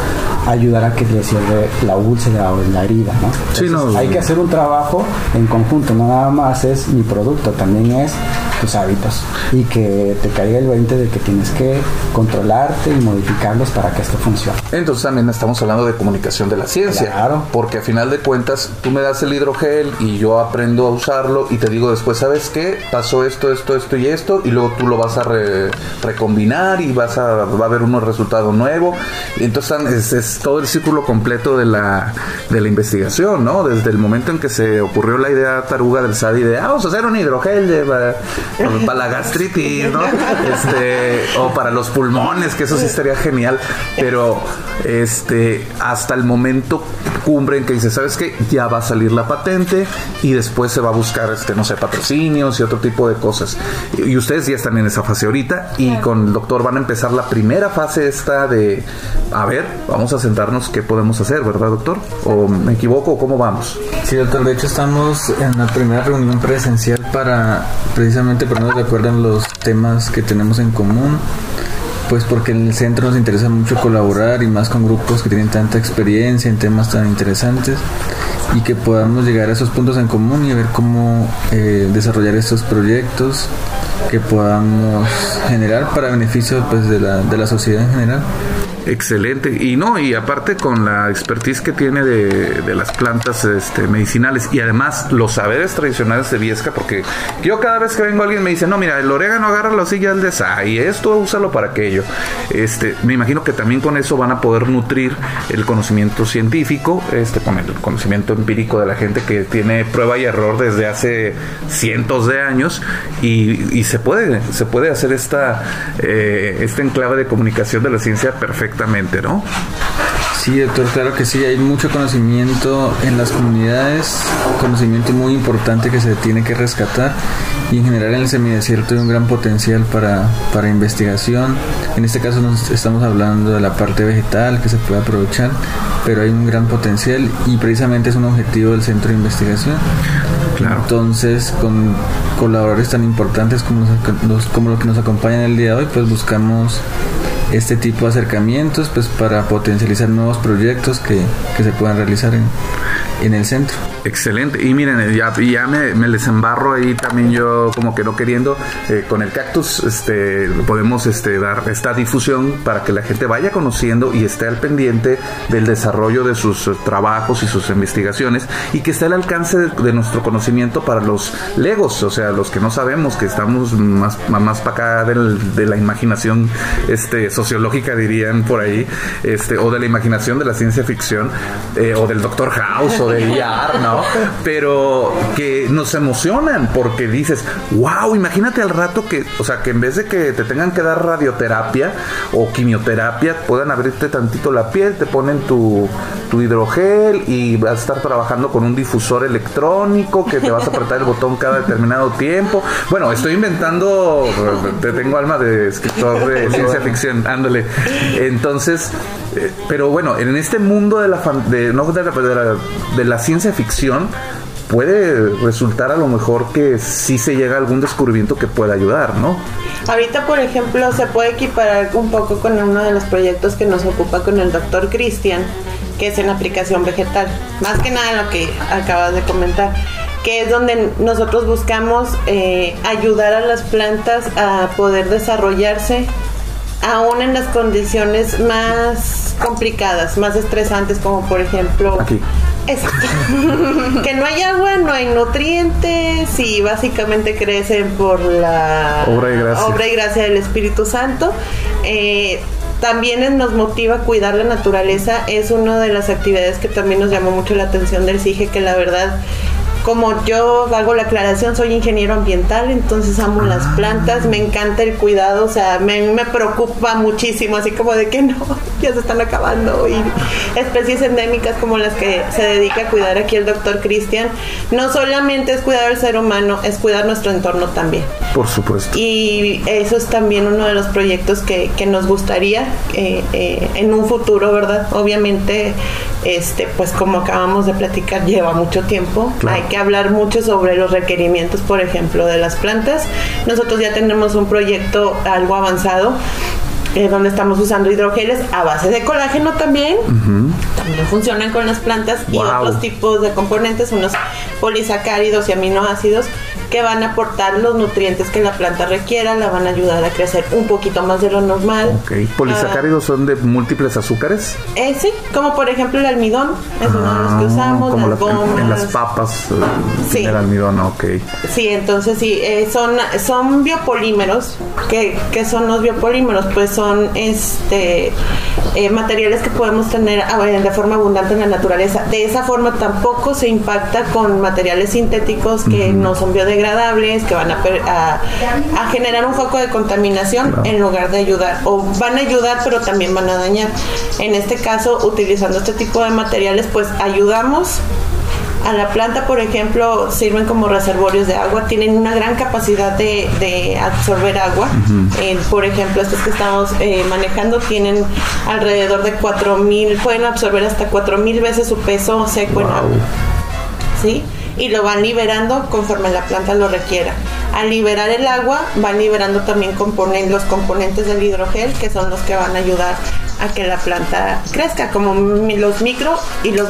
a ayudar a que le cierre la úlcera o la herida. ¿no? hay que hacer un trabajo en conjunto, no nada más es mi producto, también es tus hábitos y que te caiga el 20 de que tienes que controlarte y modificarlos para que esto funcione. Entonces también estamos hablando de comunicación de la ciencia, claro. porque a final de cuentas tú me das el hidrogel y yo aprendo a usarlo y te digo después, ¿sabes qué? Pasó esto, esto, esto y esto y luego tú lo vas a recombinar y vas a va a haber un resultado nuevo. Y entonces es, todo el círculo completo de la, de la investigación, ¿no? Desde el momento en que se ocurrió la idea taruga del SADI de, ah, vamos a hacer un hidrogel de, para la gastritis, ¿no? Este, o para los pulmones, que eso sí estaría genial, pero este, hasta el momento cumbre en que dice, ¿sabes qué? Ya va a salir la patente y después se va a buscar, este, no sé, patrocinios y otro tipo de cosas. Y, ustedes ya están en esa fase ahorita y con el doctor van a empezar la primera fase esta de, a ver, vamos a sentarnos qué podemos hacer, ¿verdad, doctor? ¿O me equivoco o cómo vamos? Sí, doctor, de hecho estamos en la primera reunión presencial para precisamente ponernos de acuerdo en los temas que tenemos en común pues porque en el centro nos interesa mucho colaborar y más con grupos que tienen tanta experiencia en temas tan interesantes y que podamos llegar a esos puntos en común y ver cómo eh, desarrollar estos proyectos que podamos generar para beneficio pues, de, la, de la sociedad en general. Excelente. Y no, y aparte con la expertise que tiene de, de las plantas este, medicinales y además los saberes tradicionales de Viesca, porque yo cada vez que vengo alguien me dice, no, mira, el orégano agárralo así ya el de y esto úsalo para aquello. Este, me imagino que también con eso van a poder nutrir el conocimiento científico, este, con el conocimiento empírico de la gente que tiene prueba y error desde hace cientos de años y, se puede, se puede hacer esta, eh, este enclave de comunicación de la ciencia perfectamente, ¿no? Sí, doctor, claro que sí, hay mucho conocimiento en las comunidades, conocimiento muy importante que se tiene que rescatar y en general en el semidesierto hay un gran potencial para, para investigación. En este caso nos estamos hablando de la parte vegetal que se puede aprovechar, pero hay un gran potencial y precisamente es un objetivo del centro de investigación. Claro. Entonces, con colaboradores tan importantes como los- como los que nos acompañan el día de hoy, pues buscamos este tipo de acercamientos pues para potencializar nuevos proyectos que, que se puedan realizar en, en el centro. Excelente. Y miren, ya, me, me les embarro ahí también yo como que no queriendo. eh, con el cactus este, podemos este, dar esta difusión para que la gente vaya conociendo y esté al pendiente del desarrollo de sus eh, trabajos y sus investigaciones y que esté al alcance de, de nuestro conocimiento para los legos, o sea, los que no sabemos, que estamos más, más para acá del- de la imaginación este, sociológica, dirían por ahí, este, o de la imaginación de la ciencia ficción, eh, o del Doctor House, o de VR, ¿no? Pero que nos emocionan porque dices, wow, imagínate al rato que, o sea, que en vez de que te tengan que dar radioterapia o quimioterapia, puedan abrirte tantito la piel, te ponen tu, tu hidrogel y vas a estar trabajando con un difusor electrónico que te vas a apretar el botón cada determinado tiempo. Bueno, estoy inventando, te tengo alma de escritor de ciencia ficción, ándale. Entonces, eh, pero bueno, en este mundo de la, de, de la- de la ciencia ficción, puede resultar a lo mejor que sí se llega a algún descubrimiento que pueda ayudar, ¿no? Ahorita, por ejemplo, se puede equiparar un poco con uno de los proyectos que nos ocupa con el doctor Cristian, que es en aplicación vegetal. Más que nada lo que acabas de comentar, que es donde nosotros buscamos eh, ayudar a las plantas a poder desarrollarse aún en las condiciones más complicadas, más estresantes, como por ejemplo Aquí. Exacto. que no hay agua, no hay nutrientes y básicamente crecen por la Obra y gracia. obra y gracia del Espíritu Santo. Eh, también nos motiva a cuidar la naturaleza. Es una de las actividades que también nos llamó mucho la atención del CIGE, que la verdad, como yo hago la aclaración, soy ingeniero ambiental, entonces amo las plantas, me encanta el cuidado, o sea, me, me preocupa muchísimo, así como de que no, ya se están acabando. Y especies endémicas como las que se dedica a cuidar aquí el doctor Cristian, no solamente es cuidar al ser humano, es cuidar nuestro entorno también. Por supuesto. Y eso es también uno de los proyectos que, que nos gustaría eh, eh, en un futuro, ¿verdad? Obviamente, este, pues como acabamos de platicar, lleva mucho tiempo. Claro. Hay que hablar mucho sobre los requerimientos, por ejemplo, de las plantas. Nosotros ya tenemos un proyecto algo avanzado. Donde estamos usando hidrogeles a base de colágeno también. También funcionan con las plantas y otros tipos de componentes, unos polisacáridos y aminoácidos que van a aportar los nutrientes que la planta requiera, la van a ayudar a crecer un poquito más de lo normal. Ok. ¿Polisacáridos son de múltiples azúcares? Ah, eh, sí, como por ejemplo el almidón, es uno de los que Ah, usamos, como las en- gomas. en, las papas, eh, Sí. el almidón, ok. Sí, entonces sí, eh, son, son biopolímeros. ¿Qué, qué son los biopolímeros? Pues son este eh, materiales que podemos tener ah, de forma abundante en la naturaleza. De esa forma tampoco se impacta con materiales sintéticos que no son biodegradables, que van a, a, a generar un foco de contaminación Claro. en lugar de ayudar. O van a ayudar, pero también van a dañar. En este caso, utilizando este tipo de materiales, pues ayudamos a la planta, por ejemplo, sirven como reservorios de agua, tienen una gran capacidad de, de absorber agua. Eh, por ejemplo, estos que estamos eh, manejando tienen alrededor de 4000, pueden absorber hasta 4000 veces su peso seco en agua. ¿Sí? Y lo van liberando conforme la planta lo requiera. Al liberar el agua, van liberando también los componentes del hidrogel, que son los que van a ayudar a que la planta crezca, como los micro y los,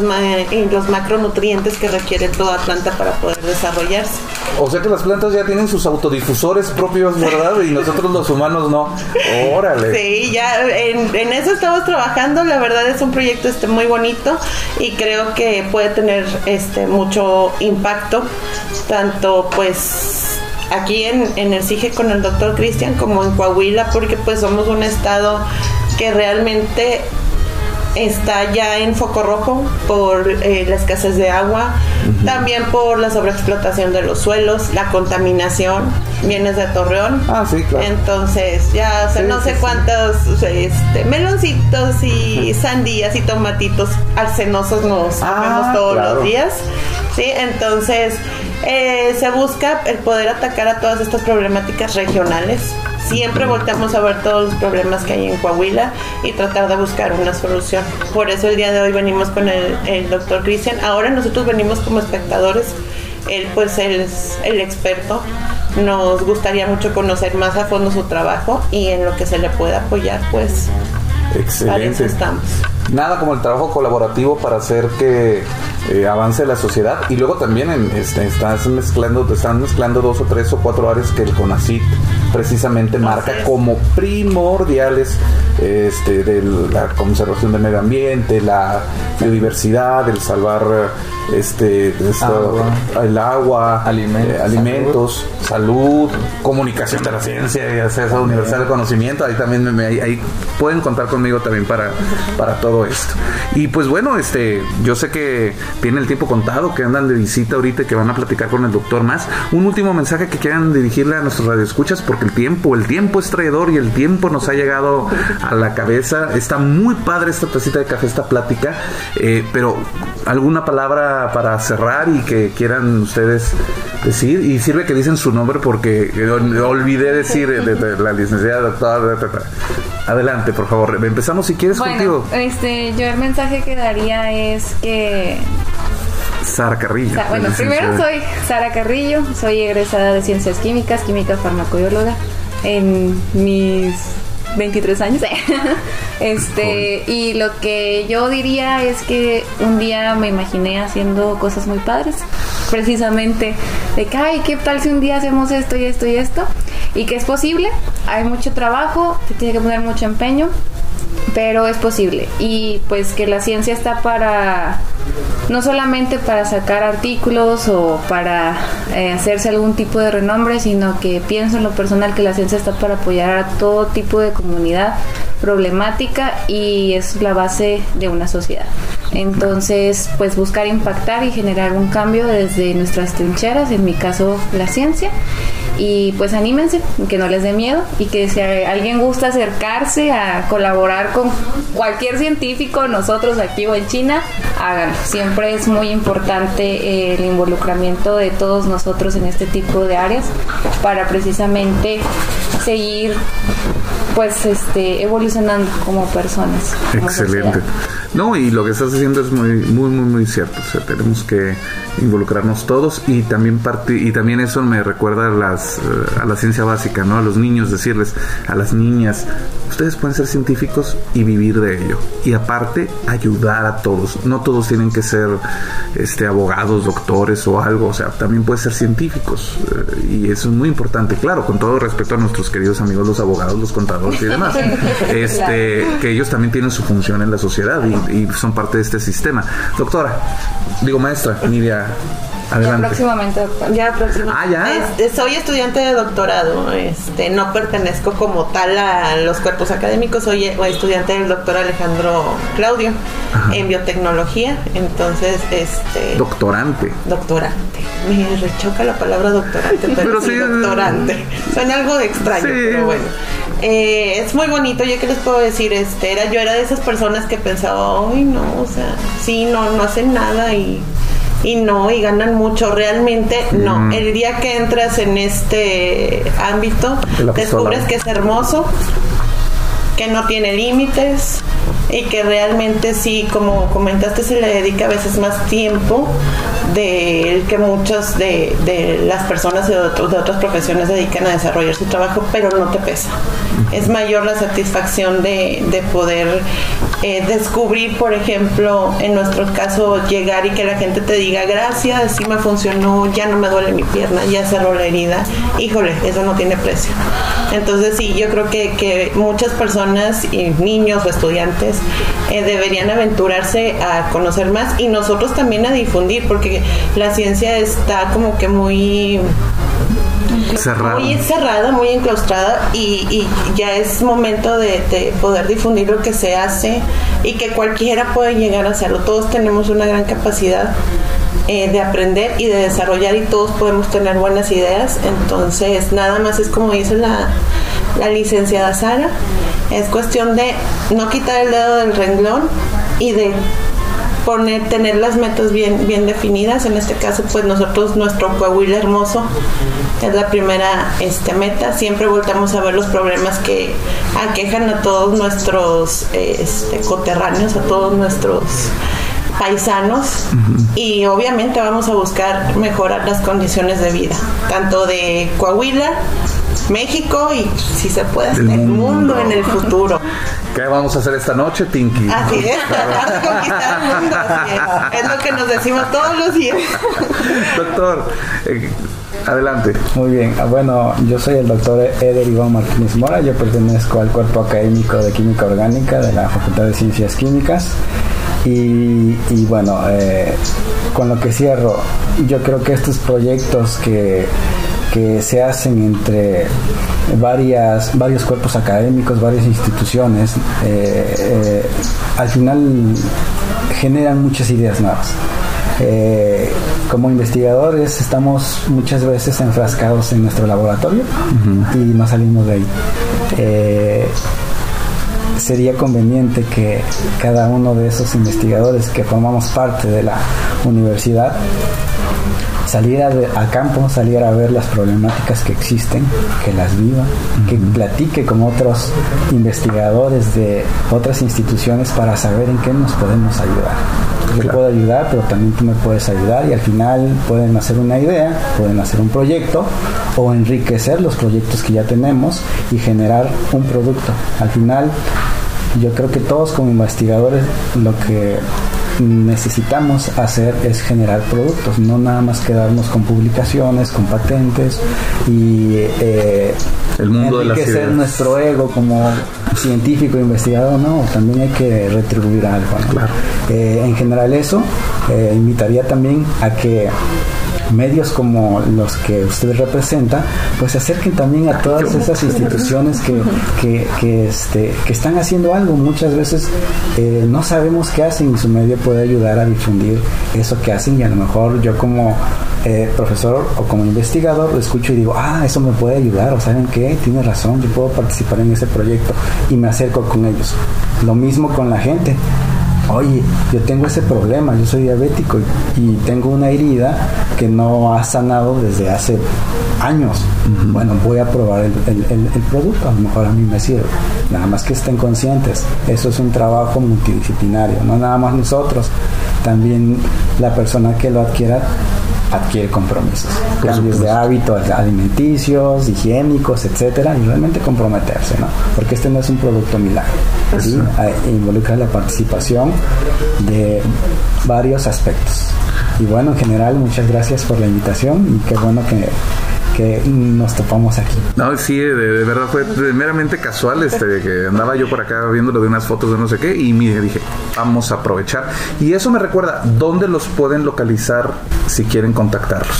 y los macronutrientes que requiere toda planta para poder desarrollarse. O sea que las plantas ya tienen sus autodifusores propios, ¿verdad? Y nosotros los humanos no. Órale. Sí, ya en, en eso estamos trabajando. La verdad es un proyecto este muy bonito y creo que puede tener este mucho impacto, tanto pues aquí en, en el CIGE con el doctor Cristian como en Coahuila, porque pues somos un estado que realmente está ya en foco rojo por eh, la escasez de agua, también por la sobreexplotación de los suelos, la contaminación, vienes de Torreón. Ah, sí, claro. Entonces, ya no sé cuántos este, meloncitos y sandías y tomatitos arsenosos nos ah, comemos todos los días. Sí, entonces eh, se busca el poder atacar a todas estas problemáticas regionales siempre volteamos a ver todos los problemas que hay en Coahuila y tratar de buscar una solución. Por eso el día de hoy venimos con el, doctor Cristian. Ahora nosotros venimos como espectadores. Él pues es el experto. Nos gustaría mucho conocer más a fondo su trabajo y en lo que se le pueda apoyar pues Excelente. estamos. Nada como el trabajo colaborativo para hacer que eh, avance la sociedad y luego también en, este, estás mezclando, están mezclando dos o tres o cuatro áreas que el CONACIT precisamente marca como primordiales este, de la conservación del medio ambiente, la biodiversidad, el salvar este, el agua, alimentos, eh, alimentos salud. comunicación de la ciencia y acceso universal al conocimiento. Ahí también me, ahí, pueden contar conmigo también para, para todo esto. Y pues bueno, este, yo sé que tiene el tiempo contado, que andan de visita ahorita y que van a platicar con el doctor más. Un último mensaje que quieran dirigirle a nuestros radioescuchas, porque el tiempo, el tiempo es traidor y el tiempo nos ha llegado a la cabeza. Está muy padre esta tacita de café, esta plática, eh, pero alguna palabra para cerrar y que quieran ustedes decir. Y sirve que dicen su nombre porque olvidé decir de, la licenciada doctora. Adelante, por favor. Empezamos si quieres contigo. Este, yo el mensaje que daría es que Sara Carrillo. bueno, primero soy Sara Carrillo, soy egresada de Ciencias Químicas, química farmacobióloga. En mis 23 años. este, y lo que yo diría es que un día me imaginé haciendo cosas muy padres, precisamente de que, ay, ¿qué tal si un día hacemos esto y esto y esto? Y que es posible, hay mucho trabajo, se tiene que poner mucho empeño, pero es posible. Y pues que la ciencia está para, no solamente para sacar artículos o para eh, hacerse algún tipo de renombre, sino que pienso en lo personal que la ciencia está para apoyar a todo tipo de comunidad problemática y es la base de una sociedad. Entonces, pues buscar impactar y generar un cambio desde nuestras trincheras, en mi caso la ciencia, y pues anímense, que no les dé miedo y que si alguien gusta acercarse a colaborar con cualquier científico, nosotros aquí o en China, háganlo. Siempre es muy importante el involucramiento de todos nosotros en este tipo de áreas para precisamente seguir pues este evolucionando como personas. Excelente. No, y lo que estás diciendo es muy muy muy muy cierto, o sea, tenemos que involucrarnos todos y también y también eso me recuerda a las a la ciencia básica, ¿no? A los niños decirles, a las niñas, ustedes pueden ser científicos y vivir de ello y aparte ayudar a todos. No todos tienen que ser este abogados, doctores o algo, o sea, también pueden ser científicos eh, y eso es muy importante, claro, con todo respeto a nuestros queridos amigos los abogados, los contadores y demás. Este, que ellos también tienen su función en la sociedad y, son parte de este sistema. Doctora, digo maestra, Nidia Adelante. Ya próximamente, Ya próximamente. Ah, ya. soy estudiante de doctorado. Este, no pertenezco como tal a los cuerpos académicos. Soy estudiante del doctor Alejandro Claudio en biotecnología. Entonces, este. Doctorante. Doctorante. Me rechoca la palabra doctorante, pero, sí, doctorante. Suena algo extraño, pero bueno. Eh, es muy bonito, yo qué les puedo decir, este, era, yo era de esas personas que pensaba, ay no, o sea, sí, no, no hacen nada y y no, y ganan mucho. Realmente no. Mm. El día que entras en este ámbito, descubres que es hermoso, que no tiene límites y que realmente sí, como comentaste, se le dedica a veces más tiempo del que muchas de, las personas de, otras profesiones dedican a desarrollar su trabajo, pero no te pesa. Es mayor la satisfacción de, de poder eh, descubrir, por ejemplo, en nuestro caso, llegar y que la gente te diga gracias, sí me funcionó, ya no me duele mi pierna, ya cerró la herida. Híjole, eso no tiene precio. Entonces sí, yo creo que, que muchas personas, y niños o estudiantes, eh, deberían aventurarse a conocer más y nosotros también a difundir, porque la ciencia está como que muy Cerrado. muy cerrada, muy enclaustrada y, y ya es momento de, de poder difundir lo que se hace y que cualquiera puede llegar a hacerlo. Todos tenemos una gran capacidad eh, de aprender y de desarrollar y todos podemos tener buenas ideas. Entonces, nada más es como dice la, la licenciada Sara, es cuestión de no quitar el dedo del renglón y de poner, tener las metas bien, bien definidas. En este caso, pues nosotros, nuestro Coahuila hermoso es la primera este, meta. Siempre voltamos a ver los problemas que aquejan a todos nuestros este, coterráneos, a todos nuestros paisanos y obviamente vamos a buscar mejorar las condiciones de vida, tanto de Coahuila, México y si se puede Del el mundo. mundo en el futuro. ¿Qué vamos a hacer esta noche, Tinky? Así es, tratar de conquistar el mundo, así es. Es lo que nos decimos todos los días. Doctor, eh, adelante. Muy bien, ah, bueno, yo soy el doctor Eder Iván Martínez Mora, yo pertenezco al cuerpo académico de Química Orgánica de la Facultad de Ciencias Químicas y, y bueno, eh, con lo que cierro, yo creo que estos proyectos que, que se hacen entre varias, varios cuerpos académicos, varias instituciones, eh, eh, al final generan muchas ideas nuevas. Eh, como investigadores estamos muchas veces enfrascados en nuestro laboratorio y no salimos de ahí. Eh, sería conveniente que cada uno de esos investigadores que formamos parte de la universidad saliera de- a campo, saliera a ver las problemáticas que existen, que las viva, que platique con otros investigadores de otras instituciones para saber en qué nos podemos ayudar. Yo Claro. puedo ayudar, pero también tú me puedes ayudar y al final pueden hacer una idea, pueden hacer un proyecto o enriquecer los proyectos que ya tenemos y generar un producto. Al final yo creo que todos como investigadores lo que necesitamos hacer es generar productos, no nada más quedarnos con publicaciones, con patentes y eh, El mundo de las enriquecer nuestro ego como científico investigador, no, también hay que retribuir algo. ¿no? Claro. Eh, en general eso, eh, invitaría también a que medios como los que usted representa, pues se acerquen también a todas esas instituciones que, que, que, este, que están haciendo algo. Muchas veces eh, no sabemos qué hacen y su medio puede ayudar a difundir eso que hacen y a lo mejor yo como eh, profesor o como investigador lo escucho y digo, ah, eso me puede ayudar, o saben qué, tiene razón, yo puedo participar en ese proyecto y me acerco con ellos. Lo mismo con la gente oye, yo tengo ese problema, yo soy diabético y, y tengo una herida que no ha sanado desde hace años. Bueno, voy a probar el, el- el- el producto, a lo mejor a mí me sirve. Nada más que estén conscientes, eso es un trabajo multidisciplinario, no nada más nosotros, también la persona que lo adquiera adquiere compromisos, Por cambios de hábitos alimenticios, higiénicos, etcétera, y realmente comprometerse, ¿no? Porque este no es un producto milagro, ¿sí? Ah, Involucra la participación de varios aspectos. Y bueno, en general, muchas gracias por la invitación y qué bueno que, que nos topamos aquí. No, sí, de, de verdad fue meramente casual, este, que andaba yo por acá viéndolo de unas fotos de no sé qué y mire, dije, vamos a aprovechar. Y eso me recuerda, ¿dónde los pueden localizar si quieren contactarlos?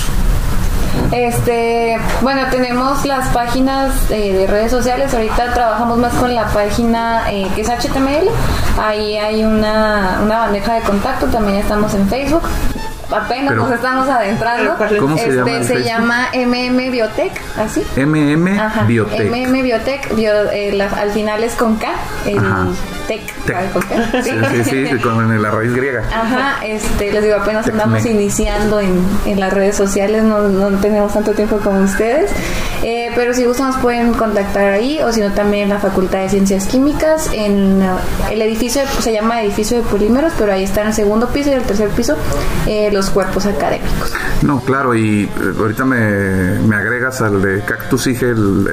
Este, bueno, tenemos las páginas eh, de redes sociales. Ahorita trabajamos más con la página eh, que es HTML. Ahí hay una, una bandeja de contacto. También estamos en Facebook. Apenas Pero- nos estamos adentrando. ¿Cómo se este, llama se llama MM Biotech, así. MM Ajá, Biotech. MM Biotech, bio- eh, la- al final es con K, el Ajá. tech, Tech. ¿sabe con K? Sí, sí, sí, con la raíz griega. Ajá, este, les digo, apenas Tecme. andamos iniciando en, en las redes sociales, no, no tenemos tanto tiempo como ustedes, Eh, pero si gustan nos pueden contactar ahí o si no también en la Facultad de Ciencias Químicas, en el edificio, de- se llama edificio de polímeros, pero ahí está en el segundo piso y el tercer piso, eh, los cuerpos académicos. No, claro, y eh, ahorita me, me agregas al de Cactus Ige el,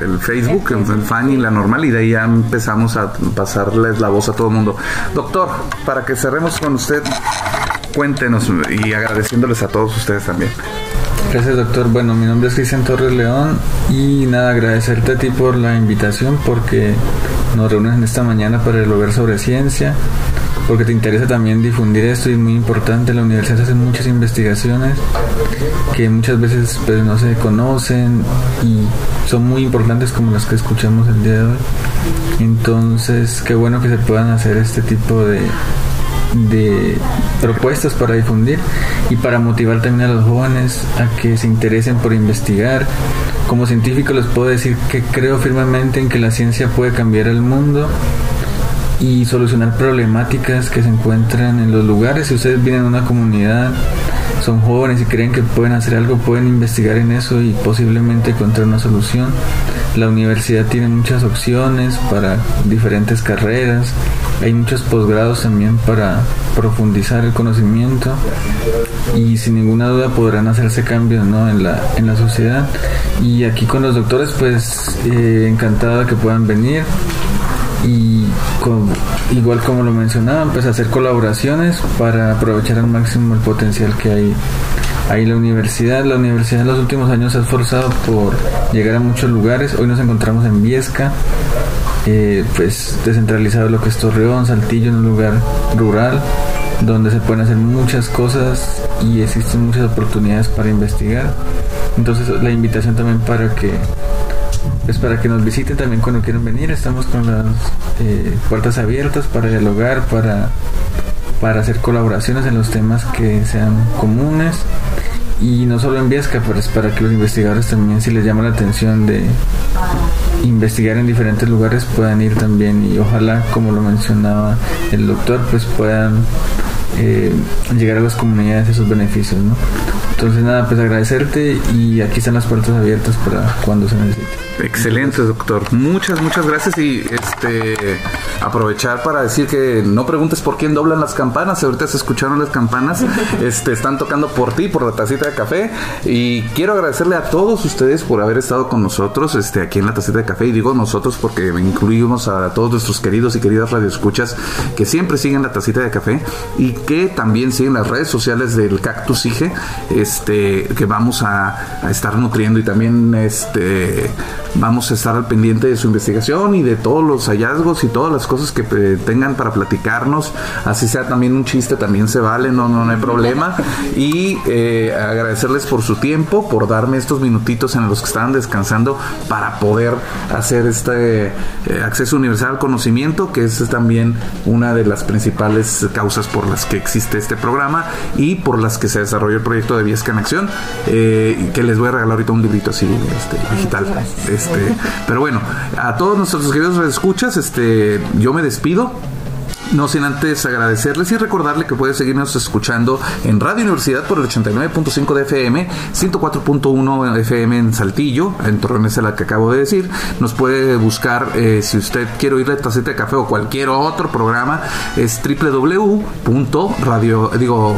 el, Facebook, el, el fan y la normal, y de ahí ya empezamos a pasarles la voz a todo el mundo. Doctor, para que cerremos con usted, cuéntenos y agradeciéndoles a todos ustedes también. Gracias doctor. Bueno, mi nombre es Cristian Torres León y nada, agradecerte a ti por la invitación porque nos reúnes en esta mañana para dialogar sobre ciencia, porque te interesa también difundir esto y es muy importante. La universidad hace muchas investigaciones que muchas veces pues, no se conocen y son muy importantes como las que escuchamos el día de hoy. Entonces, qué bueno que se puedan hacer este tipo de, de propuestas para difundir y para motivar también a los jóvenes a que se interesen por investigar. Como científico les puedo decir que creo firmemente en que la ciencia puede cambiar el mundo y solucionar problemáticas que se encuentran en los lugares. Si ustedes vienen a una comunidad, son jóvenes y creen que pueden hacer algo, pueden investigar en eso y posiblemente encontrar una solución. La universidad tiene muchas opciones para diferentes carreras, hay muchos posgrados también para profundizar el conocimiento y sin ninguna duda podrán hacerse cambios ¿no? en, la, en la sociedad. Y aquí con los doctores, pues eh, encantado de que puedan venir y igual como lo mencionaban, pues hacer colaboraciones para aprovechar al máximo el potencial que hay ahí la universidad. La universidad en los últimos años se ha esforzado por llegar a muchos lugares. Hoy nos encontramos en Viesca, eh, pues descentralizado lo que es Torreón, Saltillo, en un lugar rural donde se pueden hacer muchas cosas y existen muchas oportunidades para investigar. Entonces la invitación también para que pues para que nos visiten también cuando quieran venir. Estamos con las eh, puertas abiertas para dialogar, para, para hacer colaboraciones en los temas que sean comunes. Y no solo en Viesca, pues para que los investigadores también, si les llama la atención de investigar en diferentes lugares, puedan ir también y ojalá, como lo mencionaba el doctor, pues puedan eh, llegar a las comunidades esos beneficios, ¿no? Entonces nada, pues agradecerte y aquí están las puertas abiertas para cuando se necesite. Excelente, doctor. Muchas, muchas gracias y este aprovechar para decir que no preguntes por quién doblan las campanas. Ahorita se escucharon las campanas. Este están tocando por ti, por la tacita de café y quiero agradecerle a todos ustedes por haber estado con nosotros este aquí en la tacita de café y digo nosotros porque incluimos a todos nuestros queridos y queridas radioescuchas que siempre siguen la tacita de café y que también siguen las redes sociales del Cactus IGE, este que vamos a, estar nutriendo y también este vamos a estar al pendiente de su investigación y de todos los hallazgos y todas las cosas que eh, tengan para platicarnos. Así sea también un chiste, también se vale, no, no, hay problema. Y eh, agradecerles por su tiempo, por darme estos minutitos en los que estaban descansando para poder hacer este eh, acceso universal al conocimiento, que es también una de las principales causas por las que existe este programa y por las que se desarrolló el proyecto de En Acción, que les voy a regalar ahorita un librito así este, digital. Este, pero bueno, a todos nuestros queridos escuchas, este, yo me despido. No sin antes agradecerles y recordarle que puede seguirnos escuchando en Radio Universidad por el 89.5 de FM, 104.1 FM en Saltillo, en Torrenes la que acabo de decir. Nos puede buscar eh, si usted quiere oír la tacita de café o cualquier otro programa, es www.radio, digo,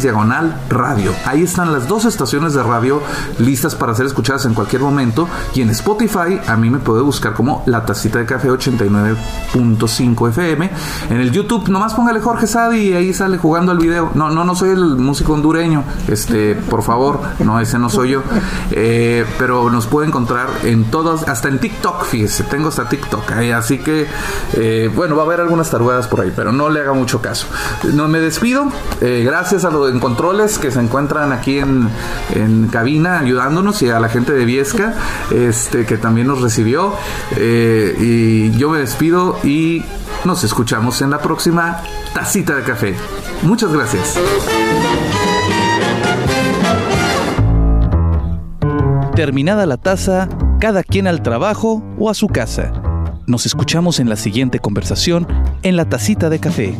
diagonal radio. Ahí están las dos estaciones de radio listas para ser escuchadas en cualquier momento. Y en Spotify a mí me puede buscar como la tacita de café 89.5 FM En el YouTube, nomás póngale Jorge Sadi y ahí sale jugando el video. No, no, no soy el músico hondureño, este, por favor, no, ese no soy yo. Eh, pero nos puede encontrar en todos, hasta en TikTok, fíjese, tengo hasta TikTok. así que, eh, bueno, va a haber algunas tarugadas por ahí, pero no le haga mucho caso. No me despido. Eh, gracias a los controles que se encuentran aquí en, en cabina ayudándonos y a la gente de Viesca, este, que también nos recibió. y yo me despido y nos escuchamos en la próxima tacita de café. Muchas gracias. Terminada la taza, cada quien al trabajo o a su casa. Nos escuchamos en la siguiente conversación en la tacita de café.